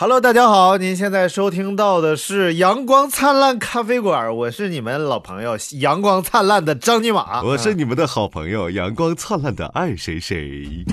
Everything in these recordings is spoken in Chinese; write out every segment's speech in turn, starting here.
Hello，大家好，您现在收听到的是阳光灿烂咖啡馆，我是你们老朋友阳光灿烂的张尼玛，我是你们的好朋友阳光灿烂的爱谁谁。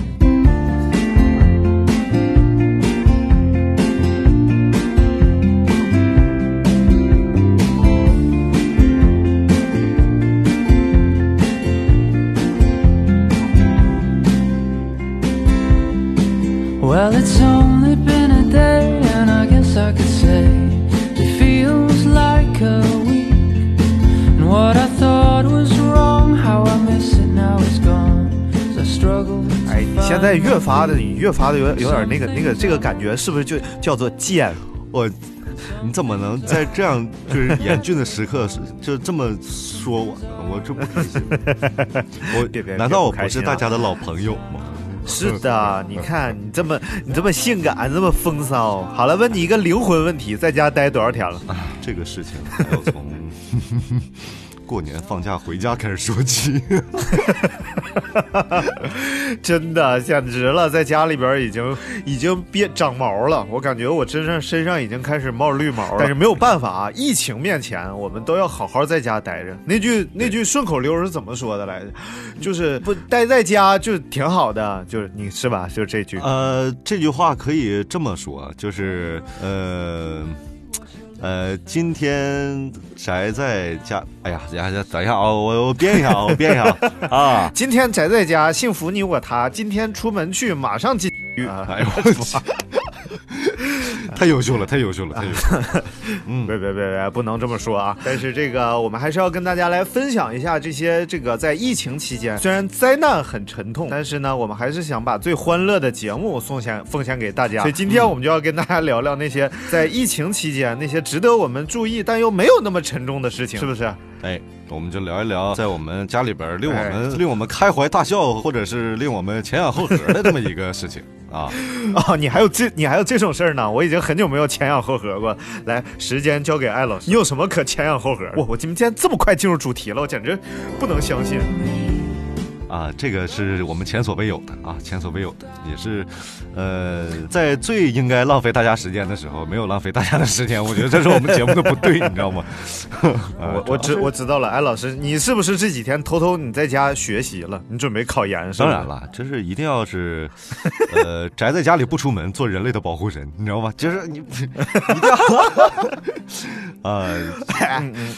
发的，你越发的有有点那个那个这个感觉，是不是就叫做贱？我，你怎么能在这样就是严峻的时刻是就这么说我呢？我这不开心。我难道我不是大家的老朋友吗？是的，你看你这么你这么性感，这么风骚。好了，问你一个灵魂问题，在家待多少天了？啊，这个事情还要从过年放假回家开始说起。真的简直了，在家里边已经已经变长毛了，我感觉我身上身上已经开始冒绿毛了。但是没有办法啊，疫情面前，我们都要好好在家待着。那句那句顺口溜是怎么说的来着？就是不待在家就挺好的，就是你是吧？就是这句。呃，这句话可以这么说，就是呃。呃，今天宅在家，哎呀，等一下，等一下啊，我我编一下啊，我编一下啊，今天宅在家，幸福你我他。今天出门去，马上进哎呦我去，太优秀了，太优秀了，太优秀了。嗯，别别别别，不能这么说啊！但是这个，我们还是要跟大家来分享一下这些这个在疫情期间，虽然灾难很沉痛，但是呢，我们还是想把最欢乐的节目送献奉献给大家。所以今天我们就要跟大家聊聊那些在疫情期间那些值得我们注意但又没有那么沉重的事情，是不是？哎，我们就聊一聊在我们家里边令我们、哎令我们开怀大笑，或者是令我们前仰后合的这么一个事情啊。啊，你还有这你还有这种事儿呢？我已经很久没有前仰后合过。来，时间交给艾老师，你有什么可前仰后合？我我今天这么快进入主题了，我简直不能相信。啊，这个是我们前所未有的啊，前所未有的，也是，呃，在最应该浪费大家时间的时候，没有浪费大家的时间，我觉得这是我们节目的不对，你知道吗？啊我我知我知道了，哎，老师，你是不是这几天偷偷你在家学习了？你准备考研是吧？当然了，这是一定要是，呃，宅在家里不出门，做人类的保护神，你知道吗？就是你 一定要，啊，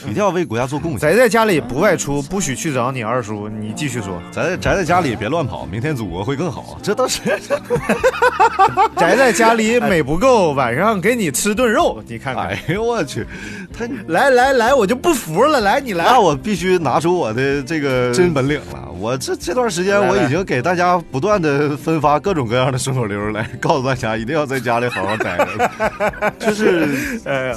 一定要为国家做贡献。宅在家里不外出，不许去找你二叔。你继续说，宅在宅在家里别乱跑，明天祖国会更好。这都是，宅在家里美不够，晚上给你吃顿肉，你看看。哎呦我去，他 来来来，我就不服了，来你来那。我必须拿出我的这个 真本领了。我这这段时间我已经给大家不断的分发各种各样的顺口溜来告诉大家一定要在家里好好待着，就是哎呀，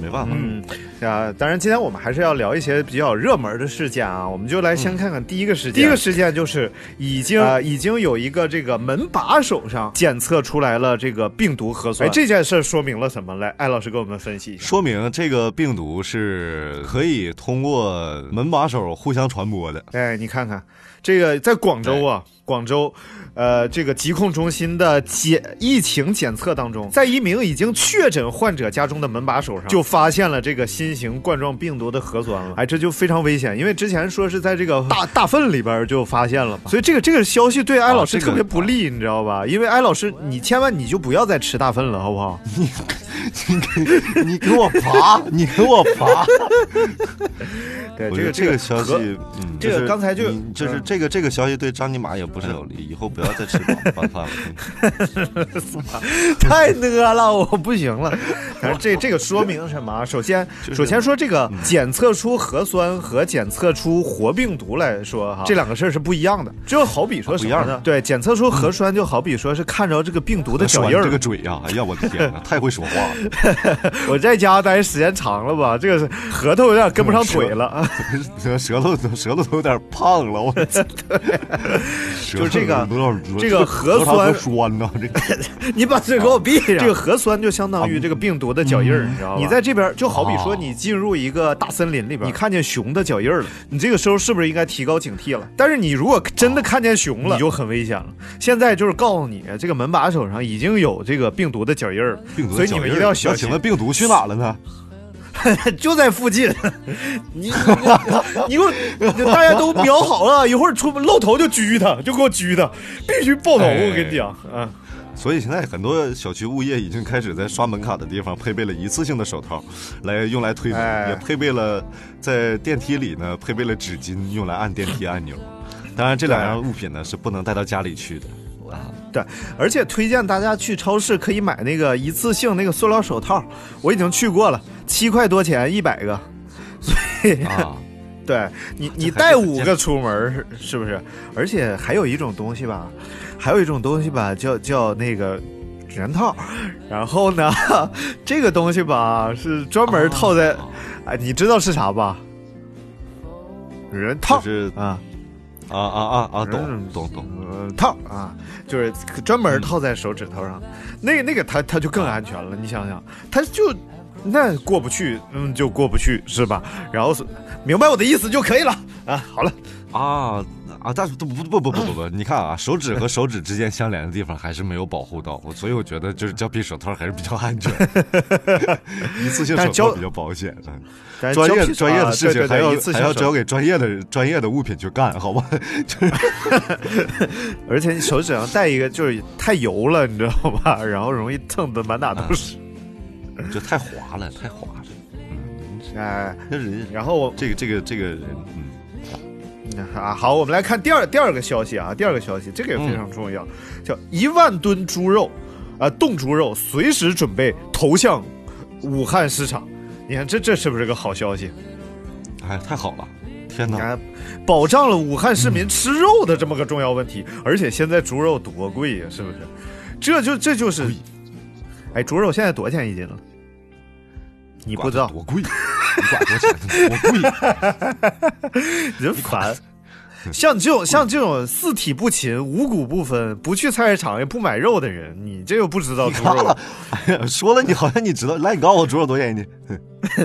没办法。嗯啊，当然，今天我们还是要聊一些比较热门的事件啊。我们就来先看看第一个事件。第一个事件就是已经呃已经有一个这个门把手上检测出来了这个病毒核酸。哎，这件事说明了什么？来，艾老师给我们分析一下。说明这个病毒是可以通过门把手互相传播的。哎，你看看这个，在广州啊，广州，呃，这个疾控中心的检疫情检测当中，在一名已经确诊患者家中的门把手上，就发现了这个新型冠状病毒的核酸了。哎，这就非常危险，因为之前说是在这个大大粪里边就发现了嘛，所以这个这个消息对艾老师特别不利，你知道吧？因为艾老师，你千万你就不要再吃大粪了，好不好？你你给我爬，你给我爬。对，这个这个消息，嗯，这个刚才就你就是嗯这个这个消息对张尼玛也不是有利，以后不要再吃晚饭了。太呢了，我不行了。反正这这个说明什么啊？首先，首先说这个检测出核酸和检测出活病毒来说哈，这两个事儿是不一样的。就好比说什么呢？对，检测出核酸就好比说是看着这个病毒的脚印儿这个嘴呀、哎呀，我的天哪，太会说话了。我在家待时间长了吧，这个是核桃有点跟不上腿了。舌 舌头舌头都有点胖了，我操！就这个这个核酸核酸呐，这个你把嘴给我闭上。这个核酸就相当于这个病毒的脚印儿，你知道吗？你在这边就好比说你进入一个大森林里边，你看见熊的脚印了，你这个时候是不是应该提高警惕了？但是你如果真的看见熊了，你就很危险了。现在就是告诉你，这个门把手上已经有这个病毒的脚印儿了，病毒所以你们一定要小心请。问病毒去哪了呢？就在附近，你你给我，大家都瞄好了，一会儿出露头就狙他，就给我狙他，必须爆头！哎我跟你讲，啊，所以现在很多小区物业已经开始在刷门卡的地方配备了一次性的手套，来用来推门，哎也配备了在电梯里呢配备了纸巾，用来按电梯按钮。当然，这两样物品呢是不能带到家里去的啊。对，而且推荐大家去超市可以买那个一次性那个塑料手套，我已经去过了，七块多钱一百个，所以啊，对你，你带五个出门是是不是？而且还有一种东西吧，还有一种东西吧，叫叫那个指人套。然后呢，这个东西吧是专门套在，啊哎，你知道是啥吧？人套就是啊，啊啊啊啊，懂嗯懂懂。呃，套啊，就是专门套在手指头上，那个那个它它就更安全了。你想想，它就那过不去，嗯，就过不去是吧？然后是明白我的意思就可以了啊。好了，啊啊！但是不不不不不不不，你看啊，手指和手指之间相连的地方还是没有保护到，我所以我觉得就是胶皮手套还是比较安全，一次性手套比较保险。专业专业的事情还要还要交给专业的专业的物品去干，好吧？而且你手指上戴一个就是太油了，你知道吧？然后容易蹭的满哪都是。就太滑了，太滑了。嗯，哎，那人然后我这个这个这个人，嗯，啊，好，我们来看第二第二个消息啊，第二个消息，这个也非常重要，叫一万吨猪肉，啊、冻猪肉随时准备投向武汉市场。你看这这是不是个好消息？哎，太好了！天哪，保障了武汉市民吃肉的这么个重要问题。而且现在猪肉多贵呀、是不是？这就这就是贵，哎，猪肉现在多少钱一斤了？你不知道，多贵？你管多钱？多贵？人烦。像这种像这种四体不勤、五谷不分、不去菜市场也不买肉的人，你这又不知道猪肉。哎呀，说了你好像你知道，来，你告诉我猪肉多少钱一斤？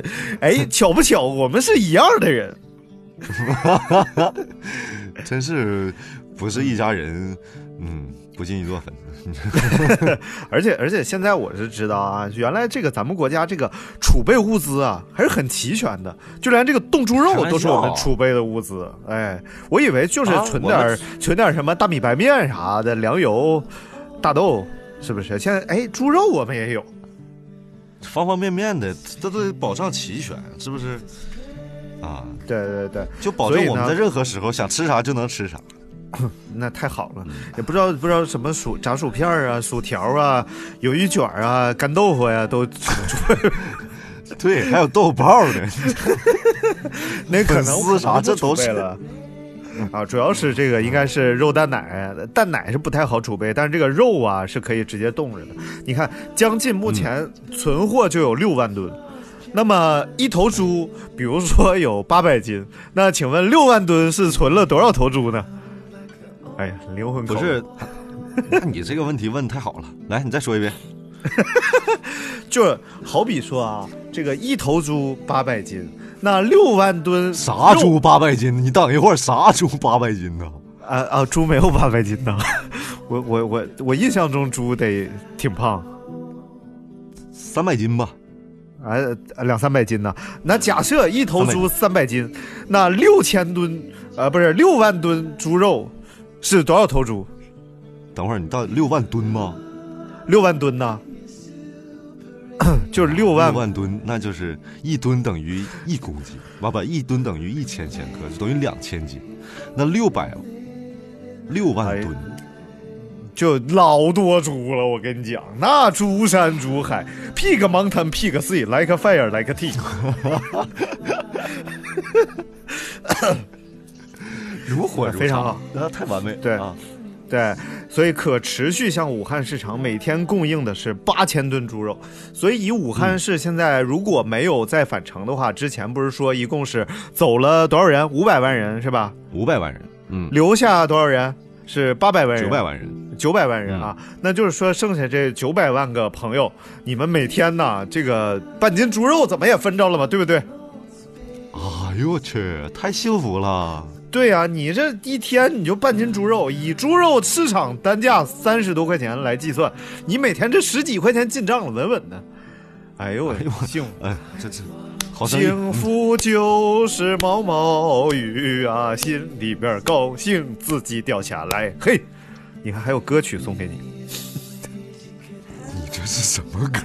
哎，巧不巧，我们是一样的人。真是不是一家人，嗯，不进一座坟。而且而且现在我是知道啊，原来这个咱们国家这个储备物资啊还是很齐全的，就连这个冻猪肉都是我们储备的物资。哎，我以为就是啊存点儿、存点什么大米白面啥的，粮油、大豆，是不是？现在哎，猪肉我们也有。方方面面的，这都得保障齐全，是不是？啊，对对对，就保证我们在任何时候想吃啥就能吃啥。那太好了，也不知道不知道什么薯炸薯片儿啊、薯条啊、鱿鱼卷儿啊、干豆腐呀、都 对，还有豆包呢。那可能粉丝啥这都是了。啊，主要是这个应该是肉蛋奶，蛋奶是不太好储备，但是这个肉啊是可以直接冻着的。你看，将近目前存货就有六万吨，那么一头猪，比如说有八百斤，那请问六万吨是存了多少头猪呢？哎呀，灵魂不是，那你这个问题问太好了。来，你再说一遍。就好比说啊，这个一头猪八百斤，那六万吨啥猪八百斤？你等一会儿，啥猪八百斤呢？啊啊，猪没有八百斤呢。我我我我印象中猪得挺胖，三百斤吧。哎两三百斤呢。那假设一头猪三百斤，那六千吨啊不是六万吨猪肉是多少头猪？等会儿你到六万吨吗？六万吨呢？就是六万六万吨，那就是一吨等于一公斤，完不，一吨等于一千千克，就等于两千斤。那六百六万吨，就老多猪了，我跟你讲，那猪山猪海，pig mountain pig sea，like a fire like a tea。如火如非常好，那太完美。对啊，对，所以可持续向武汉市场每天供应的是八千吨猪肉。所以以武汉市现在如果没有再返程的话，之前不是说一共是走了多少人？五百万人是吧？五百万人，嗯，留下多少人？是八百万人，九百万人，九百万人啊！那就是说，剩下这九百万个朋友，你们每天呢，这个半斤猪肉怎么也分着了嘛，对不对？哎呦我去，太幸福了！对呀、你这一天你就半斤猪肉，以猪肉市场单价三十多块钱来计算，你每天这十几块钱进账了，稳稳的。哎呦我，幸福。哎，这这好生意，幸福就是毛毛雨啊，心里边高兴，自己掉下来。嘿，你看还有歌曲送给你。你这是什么歌？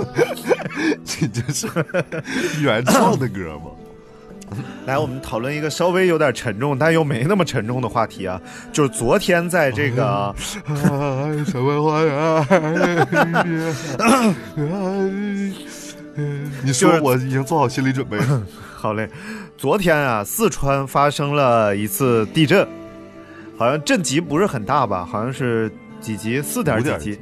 你这是原创的歌吗？来，我们讨论一个稍微有点沉重，但又没那么沉重的话题啊，就是昨天在这个，哎，什么花呀？你说，我已经做好心理准备了。好嘞，昨天啊，四川发生了一次地震，好像震级不是很大吧，好像是几级，四点几级。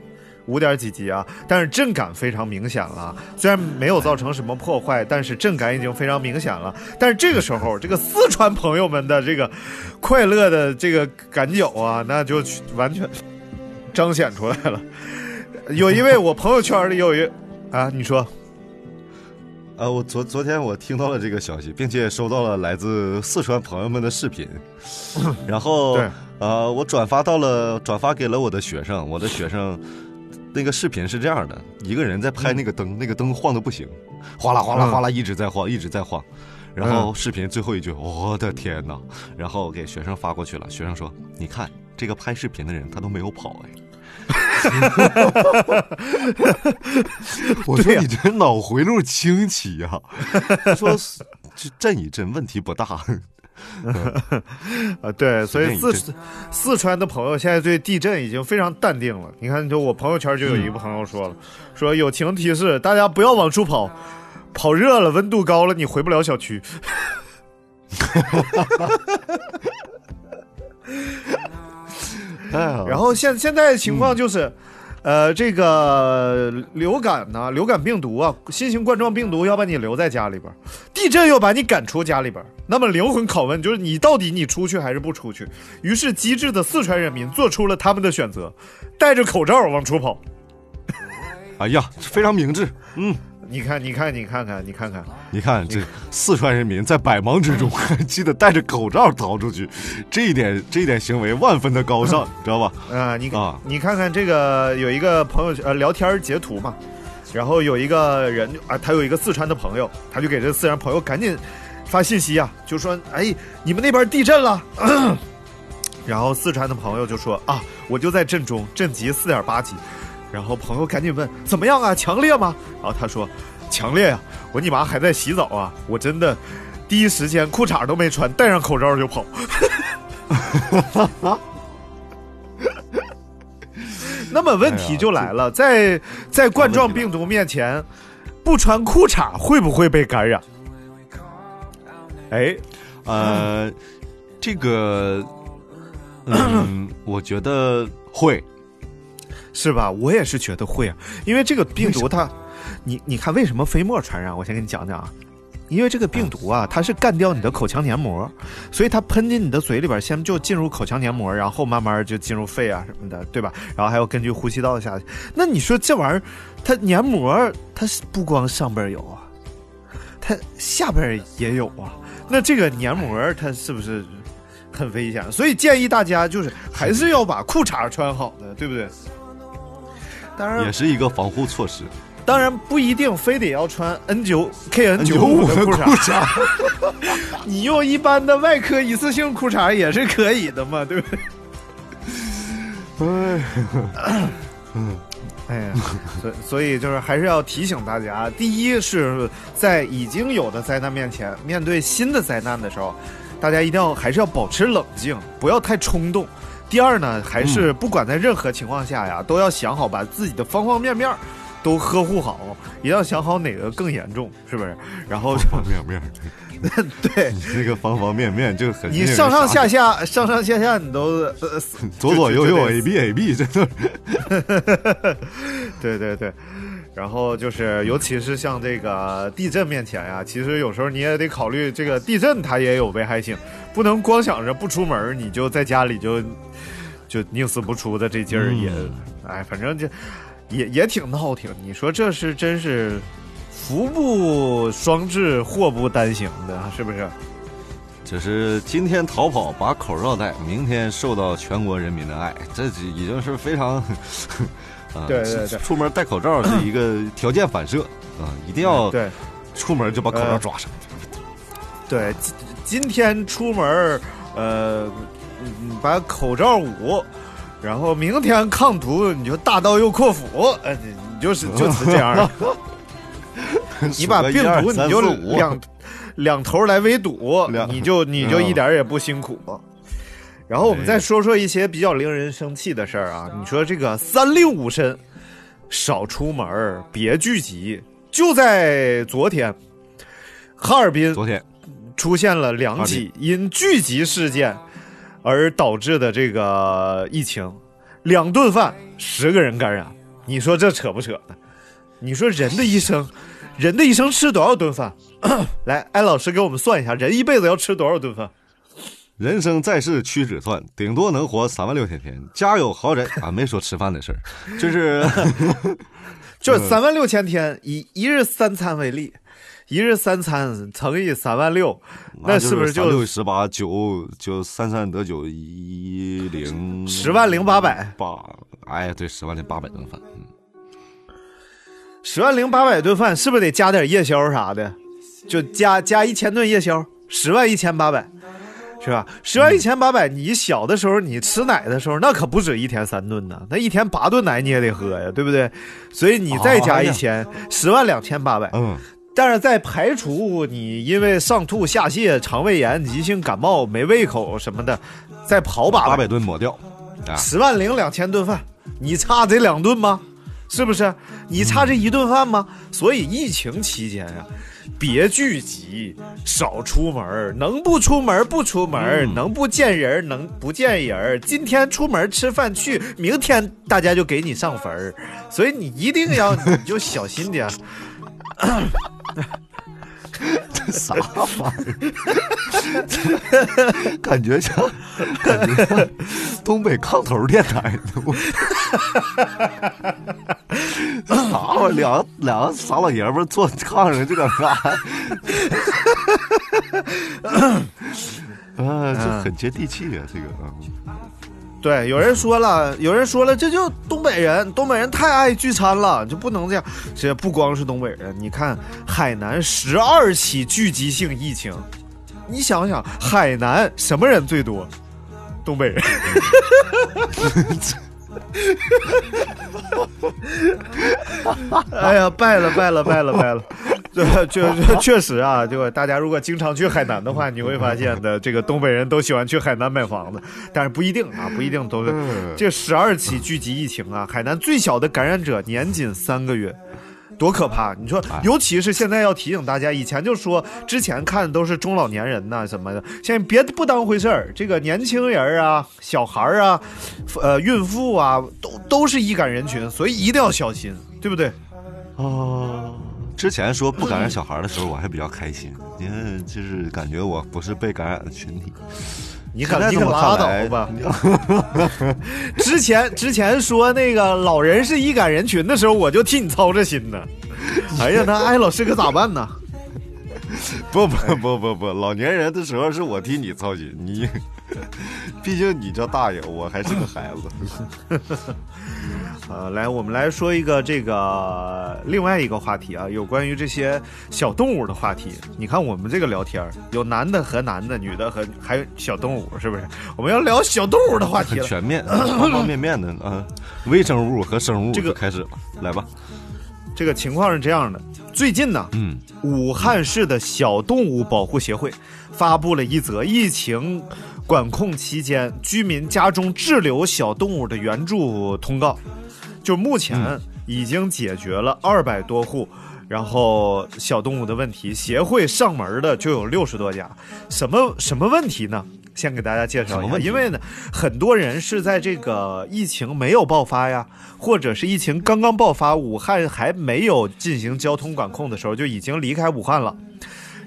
五点几级啊，但是震感非常明显了。虽然没有造成什么破坏，但是震感已经非常明显了。但是这个时候，这个四川朋友们的这个快乐的这个感脚啊，那就完全彰显出来了。有一位我朋友圈里有一啊，你说，啊，我昨昨天我听到了这个消息，并且收到了来自四川朋友们的视频，然后对呃，我转发到了转发给了我的学生，我的学生。那个视频是这样的，一个人在拍那个灯，那个灯晃的不行，哗啦哗啦哗啦一直在晃，一直在晃。然后视频最后一句，我的天哪！然后给学生发过去了，学生说：“你看这个拍视频的人，他都没有跑哎。”我说你这脑回路清奇呀、说这震一震问题不大。啊，对，所以四四川的朋友现在对地震已经非常淡定了。你看，就我朋友圈就有一个朋友说了，说友情提示，大家不要往出跑，跑热了，温度高了，你回不了小区。然后现现在情况就是，呃，这个流感呢，流感病毒啊，新型冠状病毒要把你留在家里边，地震又把你赶出家里边。那么灵魂拷问就是你到底你出去还是不出去？于是机智的四川人民做出了他们的选择，戴着口罩往出跑。哎呀，非常明智。嗯，你看，你看，你看看，你看看，你看这四川人民在百忙之中 还记得戴着口罩逃出去，这一点这一点行为万分的高尚，知道吧？啊、你看，啊你看看这个有一个朋友呃聊天截图嘛，然后有一个人啊，他有一个四川的朋友，他就给这四川朋友赶紧发信息啊，就说哎，你们那边地震了。然后四川的朋友就说啊，我就在震中，震级四点八级。然后朋友赶紧问怎么样啊，强烈吗？然后他说强烈呀、我你妈还在洗澡啊，我真的第一时间裤衩都没穿，戴上口罩就跑。那么问题就来了，在在冠状病毒面前，不穿裤衩会不会被感染？哎，呃，这个，嗯，我觉得会。是吧？我也是觉得会啊，因为这个病毒它，你你看为什么飞沫传染？我先给你讲讲啊。因为这个病毒啊，它是干掉你的口腔黏膜，所以它喷进你的嘴里边，先就进入口腔黏膜，然后慢慢就进入肺啊什么的，对吧？然后还要根据呼吸道下去。那你说这玩意儿，它黏膜它是不光上边有啊，它下边也有啊。那这个黏膜它是不是很危险？所以建议大家就是还是要把裤衩穿好的，对不对？当然也，是一个防护措施。当然不一定非得要穿 N 九 KN 九95五的裤衩，你用一般的外科一次性裤衩也是可以的嘛，对不对？哎，哎呀，所以所以就是还是要提醒大家，第一是在已经有的灾难面前，面对新的灾难的时候，大家一定要还是要保持冷静，不要太冲动。第二呢，还是不管在任何情况下呀，都要想好把自己的方方面面都呵护好，一定要想好哪个更严重，是不是？然后方方面面，对你这个方方面面就很你上上下下、上上下下你都呃，左左右右就就 A B A B，这都是对对对。然后就是，尤其是像这个地震面前呀，其实有时候你也得考虑这个地震它也有危害性，不能光想着不出门，你就在家里就就宁死不出的这劲儿也，哎，反正就也也挺闹挺。你说这是真是福不双至，祸不单行的，是不是？就是今天逃跑把口罩戴，明天受到全国人民的爱，这已经是非常。啊，对对对出门戴口罩是一个条件反射啊，一定要对出门就把口罩呃抓上。对，今今天出门儿，呃，嗯把口罩捂，然后明天抗毒，你就大刀又阔斧，呃，你你就是就是这样的，你把病毒你就两两头来围堵，你就你就嗯一点儿也不辛苦。然后我们再说说一些比较令人生气的事儿啊，你说这个三令五申，少出门儿，别聚集。就在昨天，哈尔滨昨天出现了两起因聚集事件而导致的这个疫情，两顿饭十个人感染，你说这扯不扯呢？你说人的一生，人的一生吃多少顿饭？来，艾老师给我们算一下，人一辈子要吃多少顿饭？人生在世屈指算，顶多能活三万六千天。家有豪宅啊，没说吃饭的事儿，就是 就是三万六千天，以一日三餐为例，一日三餐乘以三万六，那是不是就六十八九九三三得九一零十万零八百？八？哎，对，十万零八百顿饭。嗯十万零八百顿饭，是不是得加点夜宵啥的？就加加一千顿夜宵，十万一千八百，是吧？十万一千八百，你小的时候你吃奶的时候，那可不止一天三顿呢，那一天八顿奶你也得喝呀，对不对？所以你再加一千，十万两千八百。嗯，但是在排除你因为上吐下泻、肠胃炎、急性感冒、没胃口什么的，再跑把八百顿抹掉啊，十万零两千顿饭，你差这两顿吗？是不是？你差这一顿饭吗？所以疫情期间呀、别聚集，少出门，能不出门不出门，嗯能不见人能不见人。今天出门吃饭去，明天大家就给你上坟儿，所以你一定要你就小心点。啥玩意儿？感觉像，感觉像东北炕头电台的。我啥玩意儿？两个两个傻老爷们儿坐炕上就搁那啊，啊，这很接地气啊，这个啊，对，有人说了，有人说了，这就东北人，东北人太爱聚餐了，就不能这样。这不光是东北人，你看海南十二起聚集性疫情，你想想，海南什么人最多？东北人。哎呀，败了，败了，败了，败了！这这这 确实啊，就大家如果经常去海南的话，你会发现的，这个东北人都喜欢去海南买房子，但是不一定啊，不一定都是。嗯这十二起聚集疫情啊，海南最小的感染者年仅三个月。多可怕！你说，尤其是现在要提醒大家，以前就说之前看的都是中老年人呐、什么的，现在别不当回事儿。这个年轻人啊、小孩儿啊、呃孕妇啊，都都是易感人群，所以一定要小心，对不对？啊，之前说不感染小孩的时候，我还比较开心，因为就是感觉我不是被感染的群体。你现在这么可你可拉倒吧！之前之前说那个老人是易感人群的时候，我就替你操着心呢。哎呀，那艾老师可咋办呢？不不不不不，老年人的时候是我替你操心，你，毕竟你叫大爷，我还是个孩子。呃，来，我们来说一个这个另外一个话题啊，有关于这些小动物的话题。你看我们这个聊天儿有男的和男的，女的和还有小动物，是不是？我们要聊小动物的话题。很 全面，方方面面的啊，微生物和生物这个就开始了，来吧。这个情况是这样的，最近呢，嗯，武汉市的小动物保护协会发布了一则疫情管控期间居民家中滞留小动物的援助通告。就目前嗯已经解决了二百多户，然后小动物的问题，协会上门的就有六十多家。什么什么问题呢？先给大家介绍一下，因为呢，很多人是在这个疫情没有爆发呀，或者是疫情刚刚爆发，武汉还没有进行交通管控的时候，就已经离开武汉了。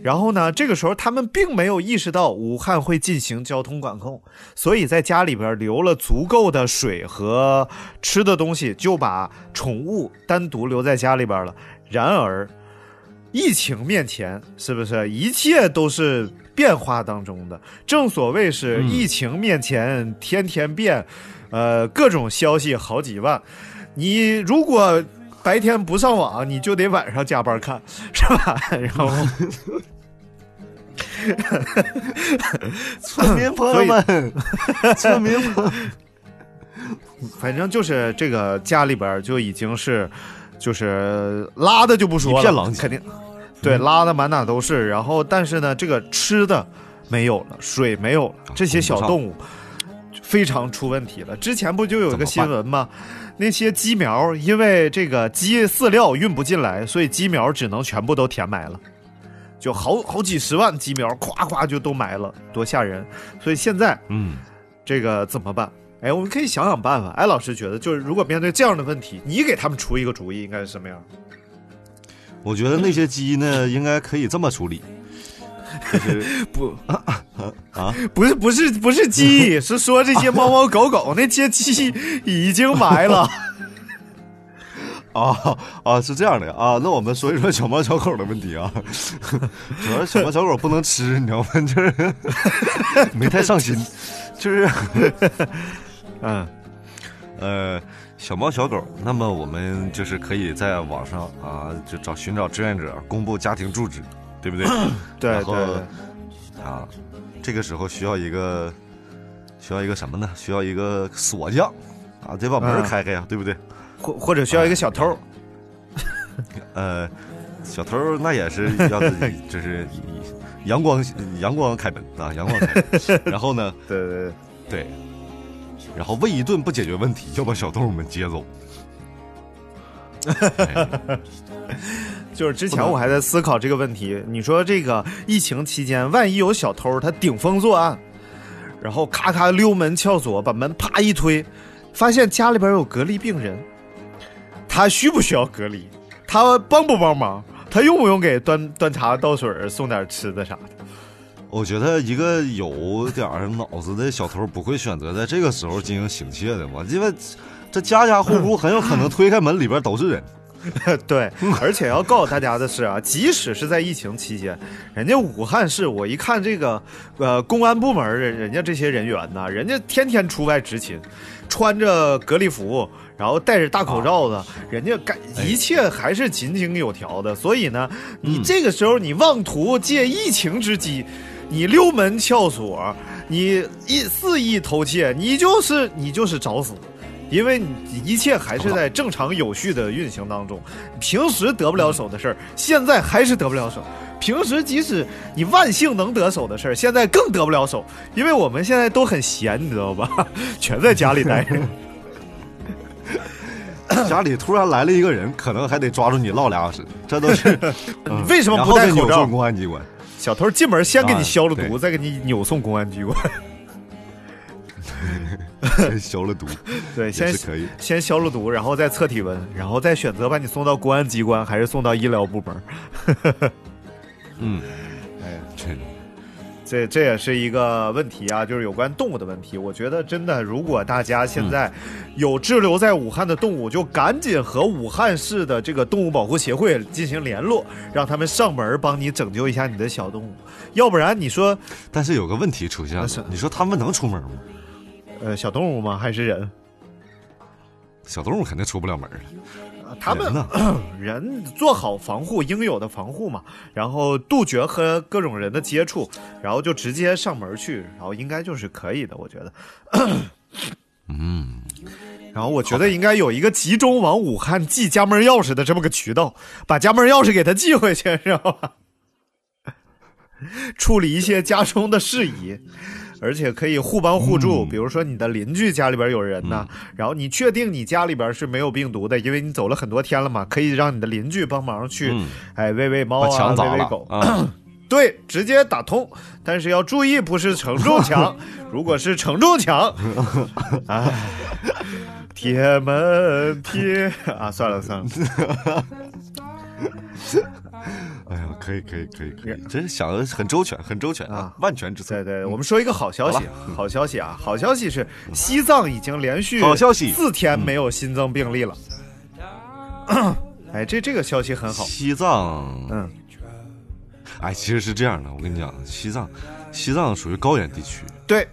然后呢，这个时候他们并没有意识到武汉会进行交通管控，所以在家里边留了足够的水和吃的东西，就把宠物单独留在家里边了。然而，疫情面前，是不是一切都是变化当中的？正所谓是疫情面前天天变，呃，各种消息好几万。你如果白天不上网，你就得晚上加班看，是吧？然后。村民朋友们，村民朋友们，反正就是这个家里边就已经是，就是拉的就不说了，一片狼藉肯定对拉的满哪都是。然后，但是呢，这个吃的没有了，水没有了，这些小动物非常出问题了。之前不就有一个新闻吗？那些鸡苗因为这个鸡饲料运不进来，所以鸡苗只能全部都填埋了。就好好几十万鸡苗，咵咵就都埋了，多吓人！所以现在嗯，这个怎么办？哎，我们可以想想办法。哎，老师觉得，就是如果面对这样的问题，你给他们出一个主意，应该是什么样？我觉得那些鸡呢，应该可以这么处理，就是 不啊，不是不是不是鸡，是说这些猫猫狗狗那些鸡已经埋了。啊啊，是这样的啊。那我们说一说小猫小狗的问题啊，主要是小猫小狗不能吃，你知道吗？就是没太上心，就是嗯，呃，小猫小狗。那么我们就是可以在网上啊，就找寻找志愿者，公布家庭住址，对不对？对然后啊，这个时候需要一个需要一个什么呢？需要一个锁匠啊，得把门嗯开开呀，对不对？或或者需要一个小偷。呃，小偷儿那也是要自己，就是阳光阳光开门啊，阳光开门。然后呢，对对对，对，然后喂一顿不解决问题，要把小动物们接走。哎就是之前我还在思考这个问题。你说这个疫情期间，万一有小偷他顶风作案，然后咔咔溜门撬锁，把门啪一推，发现家里边有隔离病人，他需不需要隔离？他帮不帮忙？他用不用给端端茶倒水送点吃的啥的？我觉得一个有点脑子的小偷不会选择在这个时候进行行窃的嘛，因为这家家户户很有可能推开门里边都是人。对，而且要告诉大家的是啊，即使是在疫情期间，人家武汉市，我一看这个呃公安部门人人家这些人员呐，人家天天出外执勤，穿着隔离服，然后戴着大口罩的，人家干一切还是井井有条的。所以呢，你嗯这个时候你妄图借疫情之机，你溜门撬锁，你一肆意偷窃，你就是你就是找死。因为你一切还是在正常有序的运行当中，平时得不了手的事儿，现在还是得不了手。平时即使你万幸能得手的事儿，现在更得不了手，因为我们现在都很闲，你知道吧？全在家里待着。家里突然来了一个人，可能还得抓住你唠俩小时，这都是。嗯为什么不戴口罩再扭送公安机关？小偷进门先给你啊消了毒，对再给你扭送公安机关。消了毒 对，先可以。先消了毒，然后再测体温，然后再选择把你送到公安机关还是送到医疗部门。嗯，这这也是一个问题啊，就是有关动物的问题。我觉得真的，如果大家现在有滞留在武汉的动物，就赶紧和武汉市的这个动物保护协会进行联络，让他们上门帮你拯救一下你的小动物。要不然你说，但是有个问题出现了，你说他们能出门吗？呃，小动物吗？还是人？小动物肯定出不了门了。他们人？人做好防护应有的防护嘛，然后杜绝和各种人的接触，然后就直接上门去，然后应该就是可以的，我觉得。嗯，然后我觉得应该有一个集中往武汉寄家门钥匙的这么个渠道，把家门钥匙给他寄回去，知道吧？处理一些家中的事宜。而且可以互帮互助。嗯比如说你的邻居家里边有人呢，然后你确定你家里边是没有病毒的，因为你走了很多天了嘛，可以让你的邻居帮忙去，嗯哎，喂喂猫啊，喂喂狗。啊！对，直接打通，但是要注意，不是承重墙。如果是承重墙，哎，铁门铁啊，算了算了，哎呀，可以可以可以可以，真是想的很周全，很周全啊啊，万全之策。对对，我们说一个好消息，好消息啊，好消息是西藏已经连续好消息四天没有新增病例了。哎，这这个消息很好，西藏，嗯，哎，其实是这样的，我跟你讲，西藏，西藏属于高原地区对，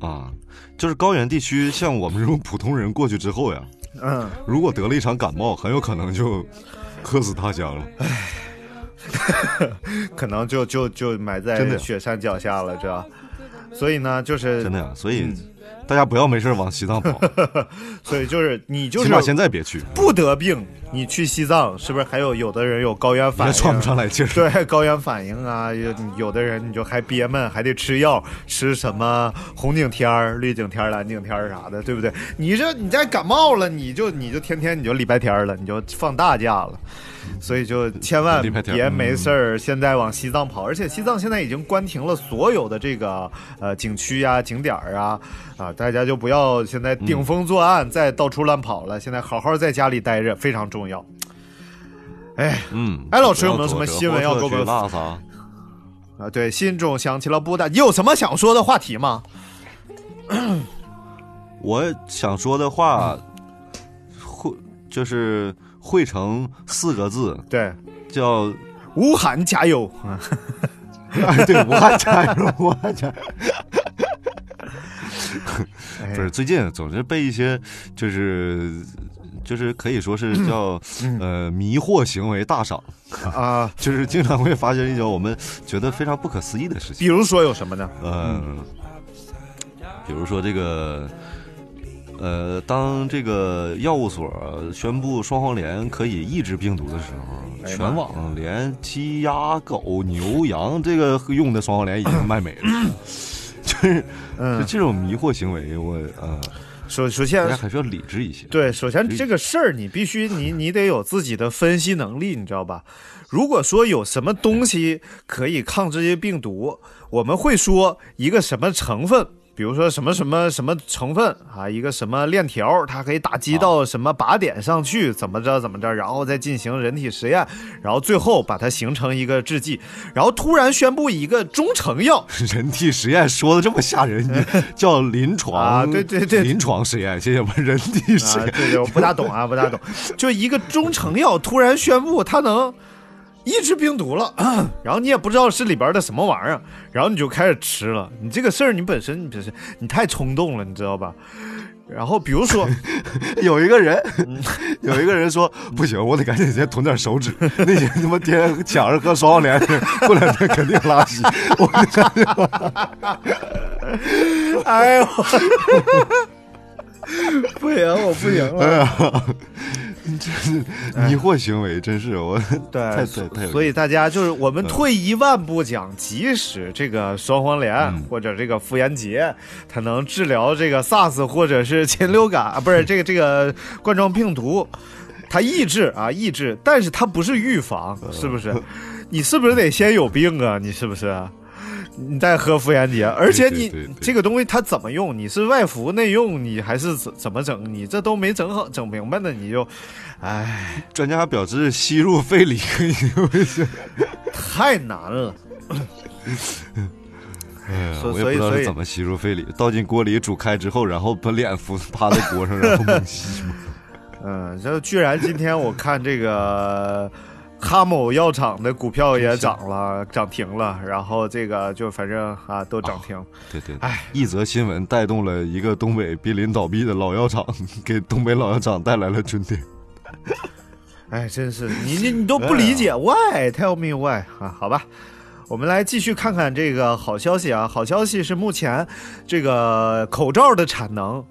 啊，就是高原地区，像我们这种普通人过去之后呀，嗯，如果得了一场感冒，很有可能就 客死他乡了。可能就就就埋在雪山脚下了，这。所以呢，就是真的呀，所以嗯大家不要没事往西藏跑，所以就是你就是起码现在别去，不得病，你去西藏是不是还有有的人有高原反应？也喘不上来气儿。对高原反应啊，有有的人你就还憋闷，还得吃药，吃什么红景天儿、绿景天儿、蓝景天儿啥的，对不对？你这你再感冒了，你就你就天天你就礼拜天了，你就放大假了。所以就千万别没事儿，现在往西藏跑，而且西藏现在已经关停了所有的这个呃景区呀、景点儿啊啊，大家就不要现在顶风作案，再到处乱跑了。现在好好在家里待着非常重要。哎嗯，哎老师有没有什么新闻要给我们？啊，对，心中想起了布达，你有什么想说的话题吗？我想说的话，会就是汇成四个字，对，叫武汉加油！哎，对，武汉加油，武汉加油。哎不是最近总是被一些就是就是可以说是叫、呃迷惑行为大赏，啊，就是经常会发生一种我们觉得非常不可思议的事情。比如说有什么呢？呃，比如说这个，呃，当这个药物所宣布双黄连可以抑制病毒的时候，全网连鸡、鸭、狗、牛、羊这个用的双黄连已经卖没了。就是，嗯就这种迷惑行为，我呃，首首先还是要理智一些。对，首先这个事儿你必须你你得有自己的分析能力，你知道吧？如果说有什么东西可以抗这些病毒，我们会说一个什么成分，比如说什么什么什么成分啊，一个什么链条，它可以打击到什么靶点上去，怎么着怎么着，然后再进行人体实验，然后最后把它形成一个制剂，然后突然宣布一个中成药，人体实验说的这么吓人，叫临床啊对对对临床实验，谢谢我们，人体实，验。对对，我不大懂啊，不大懂。就一个中成药突然宣布它能抑制病毒了，然后你也不知道是里边的什么玩意儿，然后你就开始吃了。你这个事儿，你本身你本身你太冲动了，你知道吧？然后比如说，有一个人，嗯 有一个人说不行，我得赶紧先囤点手指，那些他妈天天抢着喝双黄连的，过两天肯定拉稀。我得赶紧哎呦，不行，我不行哎了。呀，真是迷惑行为，真是我对，太所以大家就是我们退一万步讲，即使这个双黄连、嗯或者这个妇炎洁，它能治疗这个 SARS 或者是禽流感啊，不是这个这个冠状病毒，它抑制啊抑制，但是它不是预防，嗯是不是？你是不是得先有病啊？你是不是？你再喝妇炎洁，而且你这个东西它怎么用？你是外服内用，你还是怎怎么整？你这都没整好整明白呢，你就，唉。专家表示吸入肺里。太难了。哎呀，所我也不知道是怎么吸入肺里，倒进锅里煮开之后，然后把脸扶趴在锅上，然后猛吸嘛。嗯，这居然今天我看这个哈某药厂的股票也涨了，涨停了，然后这个就反正啊都涨停。对对，哎，一则新闻带动了一个东北濒临倒闭的老药厂，给东北老药厂带来了春天。哎，真是你你你都不理解、why tell me why 啊？好吧。我们来继续看看这个好消息啊！好消息是目前这个口罩的产能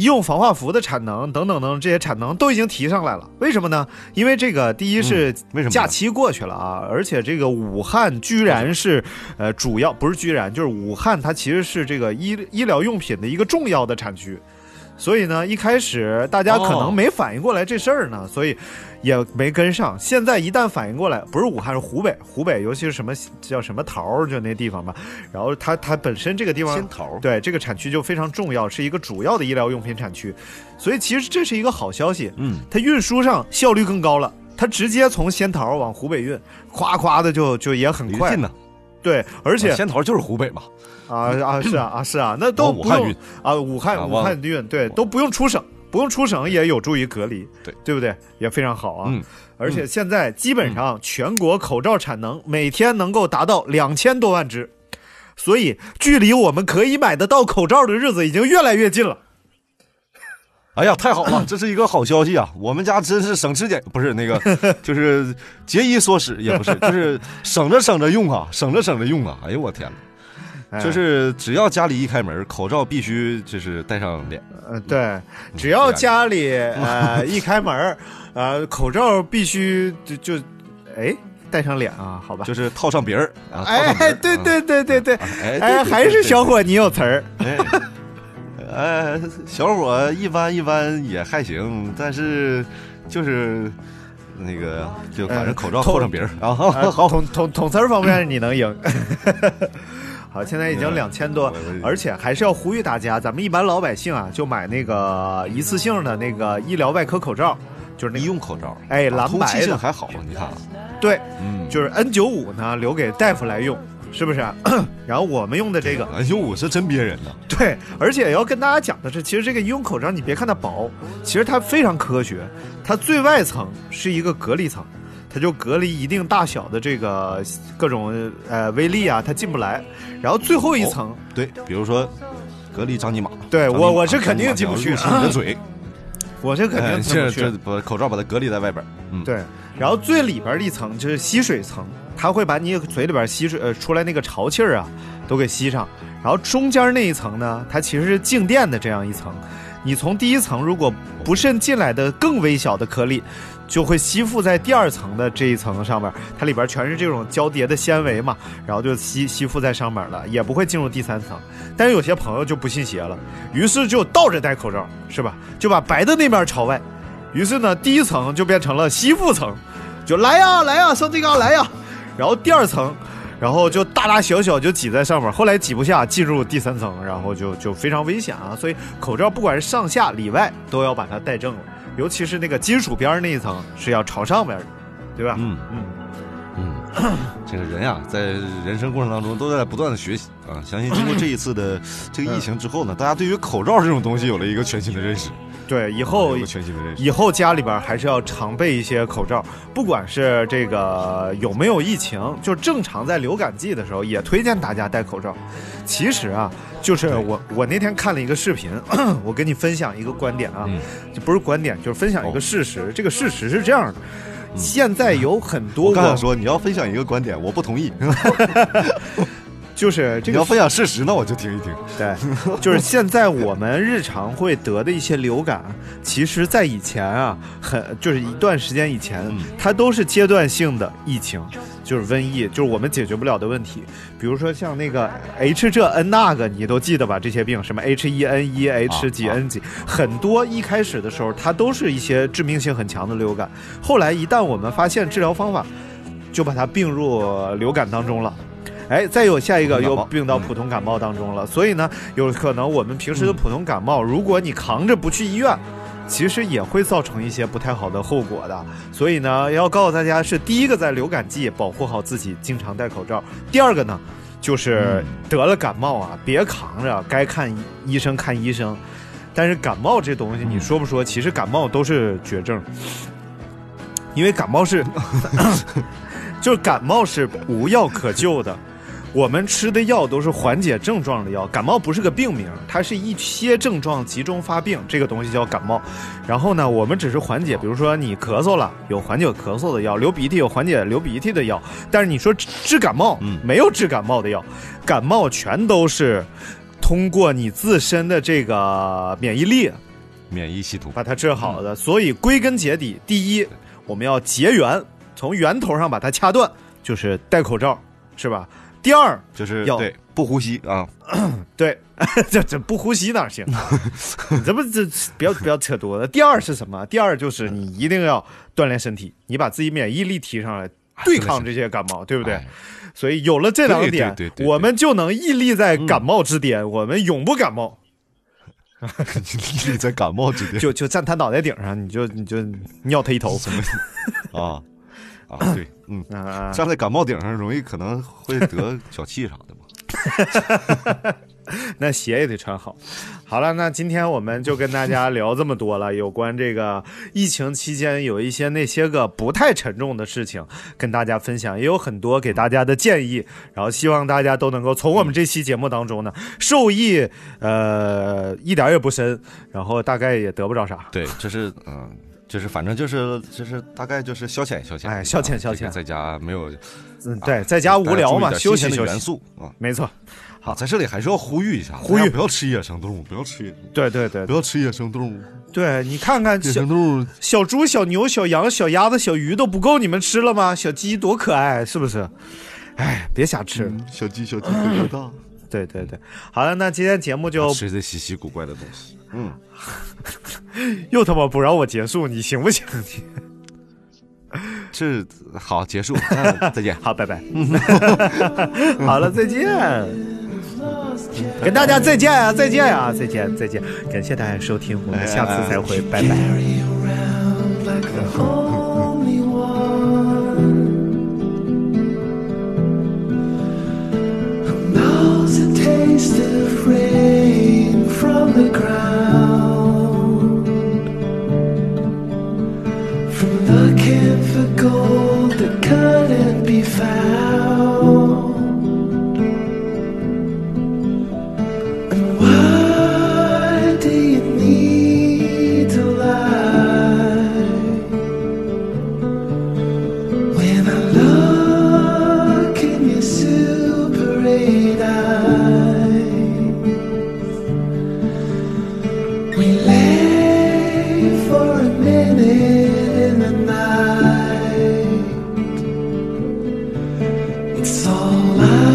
医用防化服的产能等等等这些产能都已经提上来了。为什么呢？因为这个第一是嗯为什么假期过去了啊，而且这个武汉居然是呃主要不是居然就是武汉它其实是这个医医疗用品的一个重要的产区。所以呢，一开始大家可能哦没反应过来这事儿呢，所以也没跟上。现在一旦反应过来，不是武汉，是湖北，湖北尤其是什么叫什么桃儿，就那地方吧。然后它它本身这个地方仙桃对这个产区就非常重要，是一个主要的医疗用品产区。所以其实这是一个好消息，嗯，它运输上效率更高了。它直接从仙桃往湖北运，夸夸的就就也很快呢。对，而且仙桃就是湖北嘛，啊啊是啊啊是啊，那都不用往武汉运啊，武汉武汉运对都不用出省，不用出省也有助于隔离，对对不对？也非常好啊。嗯而且现在基本上全国口罩产能每天能够达到两千多万只，所以距离我们可以买得到口罩的日子已经越来越近了。哎呀，太好了，这是一个好消息啊！我们家真是省吃俭，不是那个，就是节衣缩食，也不是，就是省着省着用啊，省着省着用啊！哎呦我天哪，哎就是只要家里一开门，口罩必须就是戴上脸。呃，对，只要家里呃一开门儿，呃，口罩必须就就，哎，戴上脸啊，好吧。就是套上鼻儿哎，对对对对对，啊哎哎，还是小，伙你有词儿。哎，呃，小伙一般一般也还行，但是就是那个就反正口罩嗯口扣上鼻儿啊，啊 好，统统统词儿方面你能赢。好，现在已经嗯。两千多而且还是要呼吁大家，咱们一般老百姓啊，就买那个一次性的那个医疗外科口罩，就是那医用口罩，哎蓝白的。性还好，你看。啊，对，嗯，就是 N 九五呢，留给大夫来用，是不是？然后我们用的这个，N 九五是真憋人呐，对，而且要跟大家讲的是，其实这个医用口罩，你别看它薄，其实它非常科学，它最外层是一个隔离层。它就隔离一定大小的这个各种呃微粒啊，它进不来。然后最后一层，对，比如说隔离张尼玛，对我我是肯定进不去你的嘴，我是肯定 哎进不去。这这把口罩把它隔离在外边，嗯，对，然后最里边的一层就是吸水层，它会把你嘴里边吸水呃出来那个潮气儿啊都给吸上。然后中间那一层呢，它其实是静电的这样一层。你从第一层如果不慎进来的更微小的颗粒，就会吸附在第二层的这一层上面，它里边全是这种交叠的纤维嘛，然后就吸吸附在上面了，也不会进入第三层。但是有些朋友就不信邪了，于是就倒着戴口罩，是吧？就把白的那面朝外，于是呢，第一层就变成了吸附层，就来呀来呀，上这个来呀，然后第二层。然后就大大小小就挤在上面，后来挤不下，进入第三层，然后就就非常危险啊！所以口罩不管是上下里外都要把它戴正了，尤其是那个金属边那一层是要朝上边的，对吧？嗯嗯，嗯，这个人呀，在人生过程当中都在不断的学习啊。相信经过这一次的这个疫情之后呢，大家对于口罩这种东西有了一个全新的认识，对，以后。以后家里边还是要常备一些口罩，不管是这个有没有疫情，就正常在流感季的时候，也推荐大家戴口罩。其实啊，就是我我那天看了一个视频，我跟你分享一个观点啊，不是观点，就是分享一个哦事实。这个事实是这样的，现在有很多我刚想说你要分享一个观点，我不同意。就是这个你要分享事实，那我就听一听。对，就是现在我们日常会得的一些流感，其实在以前啊，很就是一段时间以前，嗯它都是阶段性的疫情，就是瘟疫，就是我们解决不了的问题。比如说像那个 H 这 N 那个，你都记得吧？这些病什么 H 一 N 一、H 几啊 N 几，很多一开始的时候，它都是一些致命性很强的流感。后来一旦我们发现治疗方法，就把它并入流感当中了。哎，再有下一个又普通感冒并到普通感冒当中了，所以呢，有可能我们平时的普通感冒，如果你扛着不去医院，其实也会造成一些不太好的后果的。所以呢，要告诉大家是第一个在流感季保护好自己，经常戴口罩。第二个呢，就是得了感冒啊，别扛着，该看医生看医生。但是感冒这东西，你说不说？其实感冒都是绝症，因为感冒是，就是感冒是无药可救的。我们吃的药都是缓解症状的药，感冒不是个病名，它是一些症状集中发病，这个东西叫感冒。然后呢，我们只是缓解，比如说你咳嗽了，有缓解咳嗽的药；流鼻涕有缓解流鼻涕的药。但是你说治治感冒，嗯没有治感冒的药，感冒全都是通过你自身的这个免疫力免疫系统，把它治好的。所以归根结底，第一，我们要结缘，从源头上把它掐断，就是戴口罩，是吧？第二，就是对不呼吸啊，对，这这不呼吸哪行？你 这不这不要不要扯多了。第二是什么？第二就是你一定要锻炼身体，你把自己免疫力提上来，对抗这些感冒，对不对？哎所以有了这两点对对对对，对我们就能屹立在感冒之巅，我们永不感冒。屹立在感冒之巅就就站他脑袋顶上，你就你就尿他一头。啊啊，对，嗯，啊，站在感冒顶上容易可能会得 小气啥的嘛。那鞋也得穿好。好了，那今天我们就跟大家聊这么多了，有关这个疫情期间有一些那些个不太沉重的事情跟大家分享，也有很多给大家的建议，然后希望大家都能够从我们这期节目当中呢受益，呃，一点也不深，然后大概也得不着啥。对，这是嗯。就是反正就是就是大概就是消遣消遣，哎消遣啊消遣在家没有嗯，对，在家无聊嘛，休息休息意点新鲜的元。素啊。没错，好，在这里还是要呼吁一下，呼吁不要吃野生动物，不要吃野，对对对不要吃野生动物，对，你看看野小生动物小猪、小牛、小羊、小鸭子、小鱼都不够你们吃了吗？小鸡多可爱，是不是？哎，别瞎吃。嗯小鸡小鸡可 可大，对对对，好了，那今天节目就吃些稀奇古怪的东西。嗯，又他妈不让我结束，你行不行？你这好结束，再见。好，拜拜。好了，再见。跟大家再见啊，再见啊，再见再见，感谢大家收听，我们下次再会，拜拜。From the ground, from looking for gold that couldn't be found. It's all lies,